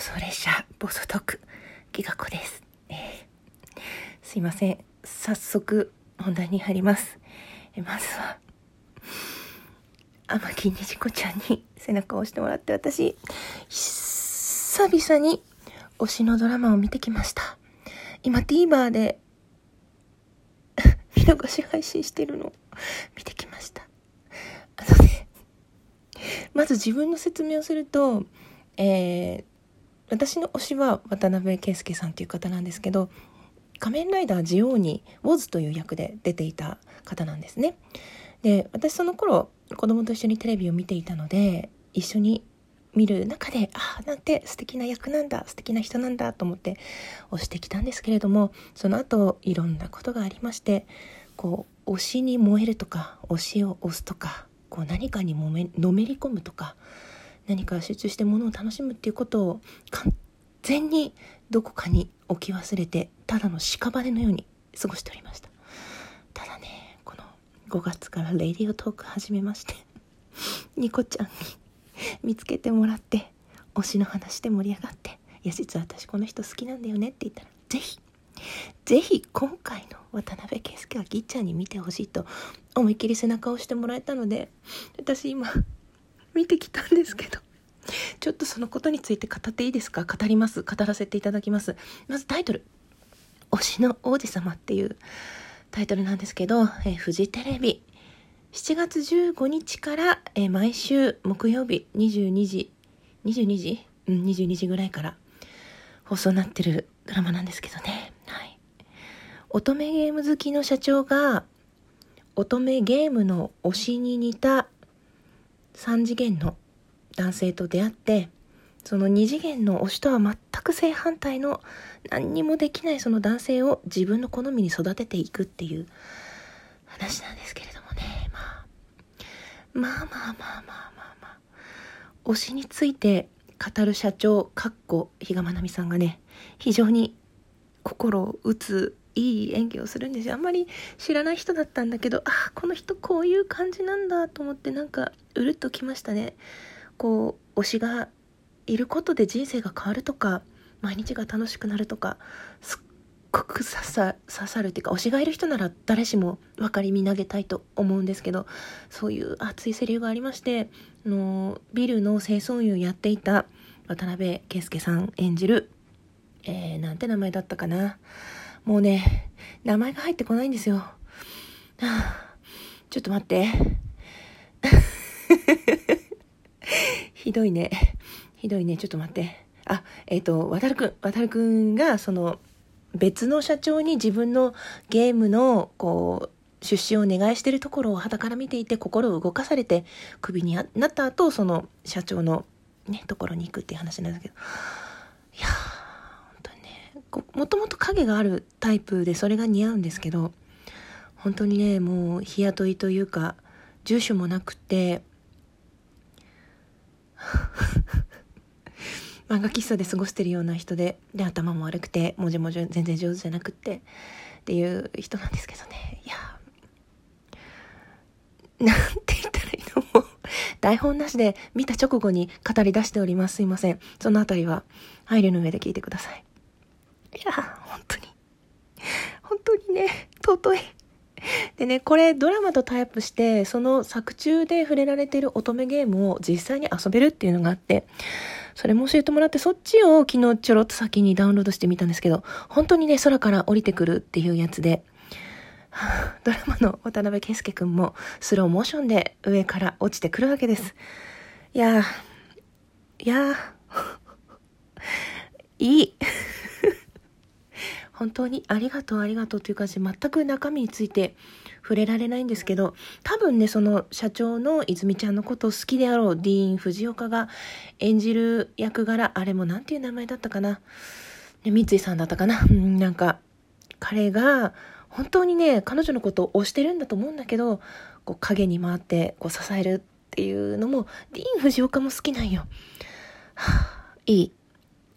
恐れ者ボソトクギガ子です、えー、すいません早速本題に入ります、えまずは天木にじこちゃんに背中を押してもらって私久々に推しのドラマを見てきました今 TVer で見逃し配信してるのを見てきましたあのねまず自分の説明をするとえー、私の推しは渡辺圭介さんという方なんですけど仮面ライダージオーニウォズという役で出ていた方なんですね。で私その頃子供と一緒にテレビを見ていたので一緒に見る中でああなんて素敵な役なんだ素敵な人なんだと思って推してきたんですけれどもその後いろんなことがありましてこう推しに燃えるとか推しを推すとかこう何かにもめのめり込むとか何か集中してものを楽しむっていうことを完全にどこかに置き忘れてただの屍のように過ごしておりました。ただねこの5月からレディオトーク始めまして ニコちゃんに見つけてもらって推しの話で盛り上がって「いや実は私この人好きなんだよね」って言ったら「是非ぜひ今回の渡辺圭介はぎっちゃんに見てほしいと思いっきり背中を押してもらえたので私今見てきたんですけど。ちょっとそのことについて語っていいですか？語ります。語らせていただきます。まずタイトル「推しの王子様」っていうタイトルなんですけど、えー、フジテレビ。7月15日から、えー、毎週木曜日22時22時？うん22時ぐらいから放送になってるドラマなんですけどね。はい。乙女ゲーム好きの社長が乙女ゲームの推しに似た3次元の男性と出会ってその2次元の推しとは全く正反対の何にもできないその男性を自分の好みに育てていくっていう話なんですけれどもね、まあ、まあまあまあまあまあまあ推しについて語る社長かっこ比嘉愛未さんがね非常に心を打ついい演技をするんですよ。あんまり知らない人だったんだけどあこの人こういう感じなんだと思ってなんかうるっときましたね。こう推しがいることで人生が変わるとか毎日が楽しくなるとかすっごく刺さ刺さるっていうか推しがいる人なら誰しも分かりみ投げたいと思うんですけどそういう熱いセリフがありましてあのビルの清掃員をやっていた渡辺圭介さん演じる、えー、なんて名前だったかな。もうね、名前が入ってこないんですよ。はあ、ちょっと待って。ひどいね。ひどいね。ちょっと待って。あ、えっ、ー、と、渡るくん、渡るくんが、その、別の社長に自分のゲームの、こう、出資をお願いしてるところを肌から見ていて心を動かされてクビになった後その社長のねところに行くっていう話なんだけどいやもともと影があるタイプでそれが似合うんですけど本当にねもう日雇いというか住所もなくて 漫画喫茶で過ごしてるような人でで頭も悪くてもじもじ全然上手じゃなくってっていう人なんですけどね。いや なんて言ったらいいのも台本なしで見た直後に語り出しております。すいません。そのあたりは配慮の上で聞いてください。いや、本当に。本当にね、尊い。でね、これドラマとタイプして、その作中で触れられている乙女ゲームを実際に遊べるっていうのがあって、それも教えてもらって、そっちを昨日ちょろっと先にダウンロードしてみたんですけど、本当にね、空から降りてくるっていうやつで、ドラマの渡辺圭介くんもスローモーションで上から落ちてくるわけです。いやいやいい。本当にありがとうありがとうという感じで全く中身について触れられないんですけど多分ねその社長の泉ちゃんのことを好きであろうディーン・藤岡が演じる役柄あれも何ていう名前だったかな、ね、三井さんだったかな、うん、なんか彼が本当にね彼女のことを推してるんだと思うんだけどこう影に回ってこう支えるっていうのもディーン・藤岡も好きなんよ。はあ、いい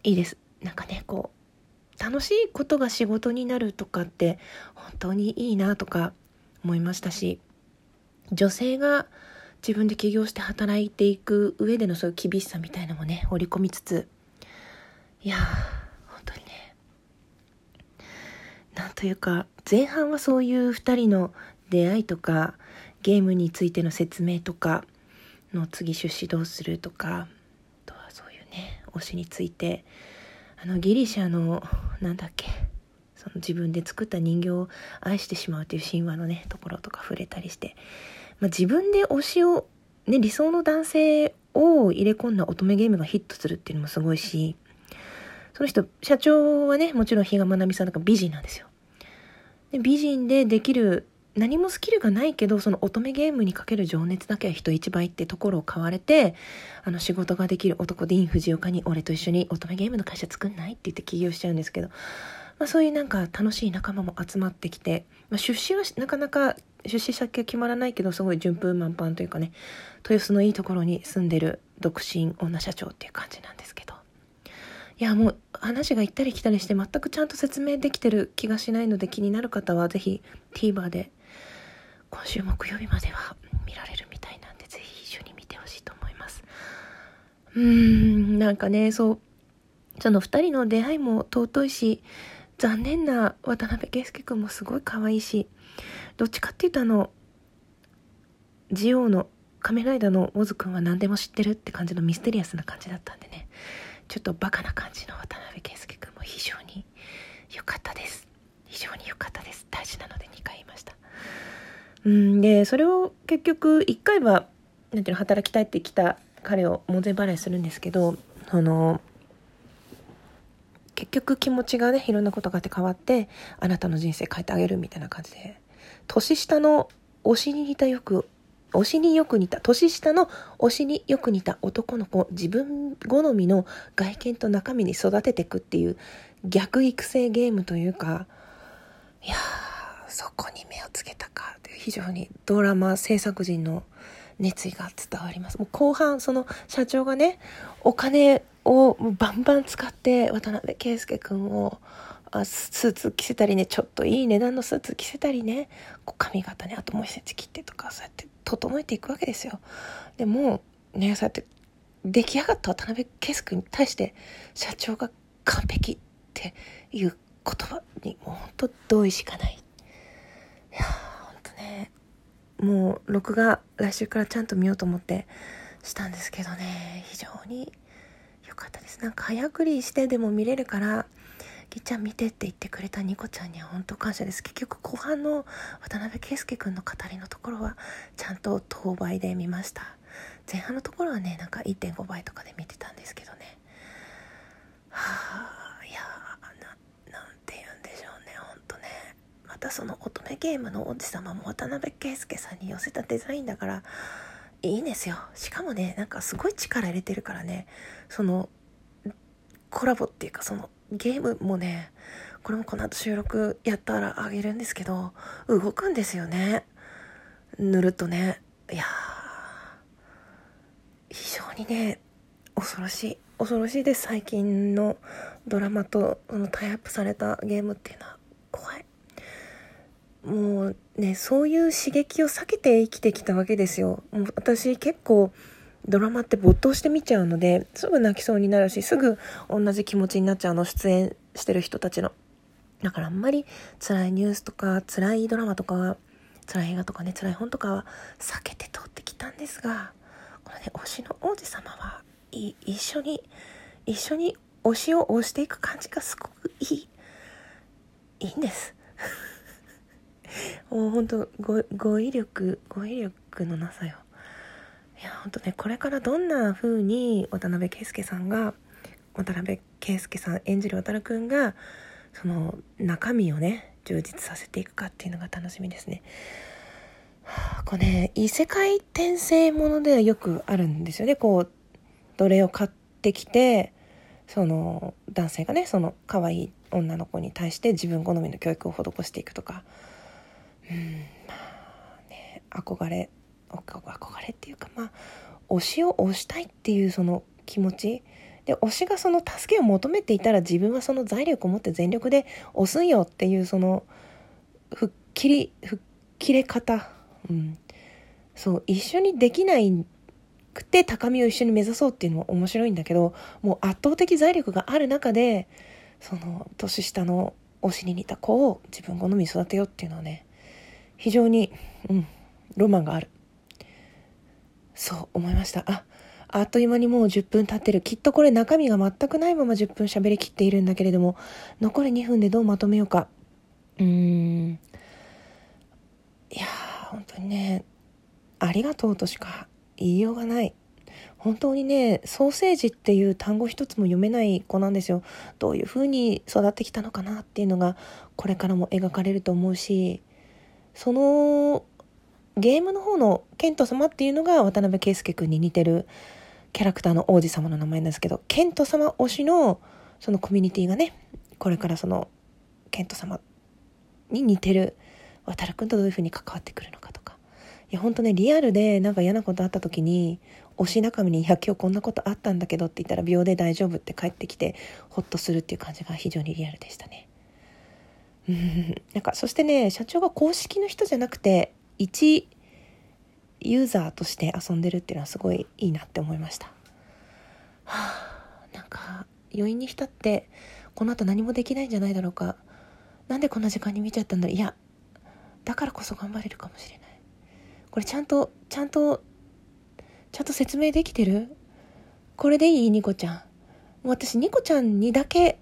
いいですなんかねこう楽しいことが仕事になるとかって本当にいいなとか思いましたし女性が自分で起業して働いていく上でのそういう厳しさみたいなのもね織り込みつついやー本当にねなんというか前半はそういう2人の出会いとかゲームについての説明とかの次出資どうするとかあとはそういうね推しについてあのギリシャのなんだっけ？その自分で作った人形を愛してしまうという神話のねところとか触れたりして、まあ、自分で推しを、ね、理想の男性を入れ込んだ乙女ゲームがヒットするっていうのもすごいしその人社長はねもちろん比嘉愛美さんだか美人なんですよ。で美人でできる何もスキルがないけどその乙女ゲームにかける情熱だけは人一倍ってところを買われてあの仕事ができる男ディーン・藤岡に俺と一緒に乙女ゲームの会社作んないって言って起業しちゃうんですけどまあ、そういうなんか楽しい仲間も集まってきて、まあ、出資はなかなか出資先は決まらないけどすごい順風満帆というかね豊洲のいいところに住んでる独身女社長っていう感じなんですけど。いやもう話が行ったり来たりして全くちゃんと説明できてる気がしないので気になる方はぜひ TVer で今週木曜日までは見られるみたいなんでぜひ一緒に見てほしいと思います。うーんなんかねそうその2人の出会いも尊いし残念な渡辺圭介君もすごい可愛いしどっちかっていうとあのジオウの仮面ライダーのオズくんは何でも知ってるって感じのミステリアスな感じだったんでね。ちょっとバカな感じの渡辺圭介君も非常に良かったです。非常に良かったです。大事なので2回言いました。うんでそれを結局1回はなんていうの働きたいって来た彼を門前払いするんですけどその結局気持ちがねいろんなことがあって変わってあなたの人生変えてあげるみたいな感じで年下の推しに似たよく推しによく似た年下の推しによく似た男の子自分好みの外見と中身に育てていくっていう逆育成ゲームというかいやそこに目をつけたかという非常にドラマ制作陣の熱意が伝わります。もう後半その社長がねお金をバンバン使って渡辺圭介君をあスーツ着せたりねちょっといい値段のスーツ着せたりねこう髪型ねあともう一センチ切ってとかそうやって整えていくわけですよ。でもねそうやって出来上がった渡辺圭介君に対して社長が完璧っていう言葉にもうほんと同意しかない。いやほんとねもう録画来週からちゃんと見ようと思ってしたんですけどね。非常に良かったです。なんか早送りしてでも見れるからぎっちゃん見てって言ってくれたニコちゃんには本当感謝です。結局後半の渡辺圭介君の語りのところはちゃんと当倍で見ました。前半のところはねなんか1.5倍とかで見てたんですけどね。はあいやななんて言うんでしょうねほんとねまたその乙女ゲームの王子様も渡辺圭介さんに寄せたデザインだからいいんですよ。しかもねなんかすごい力入れてるからね。そのコラボっていうかそのゲームもねこれもこの後収録やったらあげるんですけど動くんですよね。塗るとね。いや非常にね恐ろしい恐ろしいです。最近のドラマとそのタイアップされたゲームっていうのは怖い。もうね、そういう刺激を避けて生きてきたわけですよ。もう私結構ドラマって没頭して見ちゃうので、すぐ泣きそうになるし、すぐ同じ気持ちになっちゃうの、出演してる人たちの。だからあんまり辛いニュースとか、辛いドラマとかは、辛い映画とかね、辛い本とかは避けて通ってきたんですが、このね、推しの王子様は、い一緒に、一緒に推しを推していく感じがすごくいい。いいんです。もう本当語語彙力語彙力のなさよ。いや本当ねこれからどんな風に渡辺圭介さんが渡辺圭介さん演じる渡くんがその中身をね充実させていくかっていうのが楽しみですね。これね異世界転生ものではよくあるんですよね。こう奴隷を買ってきてその男性がねその可愛い女の子に対して自分好みの教育を施していくとか。うんまあね憧れ憧れっていうかまあ推しを推したいっていうその気持ち。で推しがその助けを求めていたら自分はその財力を持って全力で押すんよっていうその吹っ切り吹っ切れ方、うん、そう一緒にできないくて高みを一緒に目指そうっていうのも面白いんだけどもう圧倒的財力がある中でその年下の推しに似た子を自分好み育てようっていうのはね非常に、うん、ロマンがある。そう思いました。ああっという間にもう10分経ってる。きっとこれ中身が全くないまま10分喋りきっているんだけれども残り2分でどうまとめようか。うーん。いやー本当にねありがとうとしか言いようがない。本当にねソーセージっていう単語一つも読めない子なんですよ。どういう風に育ってきたのかなっていうのがこれからも描かれると思うし。そのゲームの方のケント様っていうのが渡辺圭介君に似てるキャラクターの王子様の名前なんですけどケント様推しのそのコミュニティがねこれからそのケント様に似てる渡君とどういう風に関わってくるのかとかいや本当ねリアルでなんか嫌なことあった時に推し仲間に「いや今日こんなことあったんだけど」って言ったら秒で大丈夫って帰ってきてホッとするっていう感じが非常にリアルでしたね。う んなんかそしてね社長が公式の人じゃなくて一ユーザーとして遊んでるっていうのはすごいいいなって思いました。はあ、なんか余韻に浸ってこの後何もできないんじゃないだろうか。なんでこんな時間に見ちゃったんだいやだからこそ頑張れるかもしれない。これちゃんとちゃんとちゃんと説明できてる？これでいい？ニコちゃん。もう私、ニコちゃんにだけ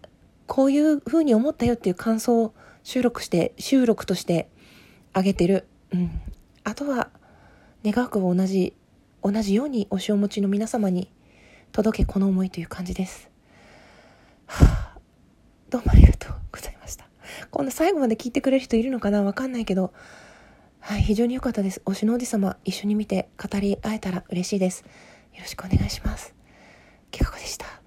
こういう風に思ったよっていう感想収録して、収録としてあげてる。うん。あとは、願わくは同じ、同じように推しを持ちの皆様に届けこの思いという感じです。はあ、どうもありがとうございました。こんな最後まで聞いてくれる人いるのかな？わかんないけど、はい、非常に良かったです。推しのおじ様、一緒に見て語り合えたら嬉しいです。よろしくお願いします。けかこでした。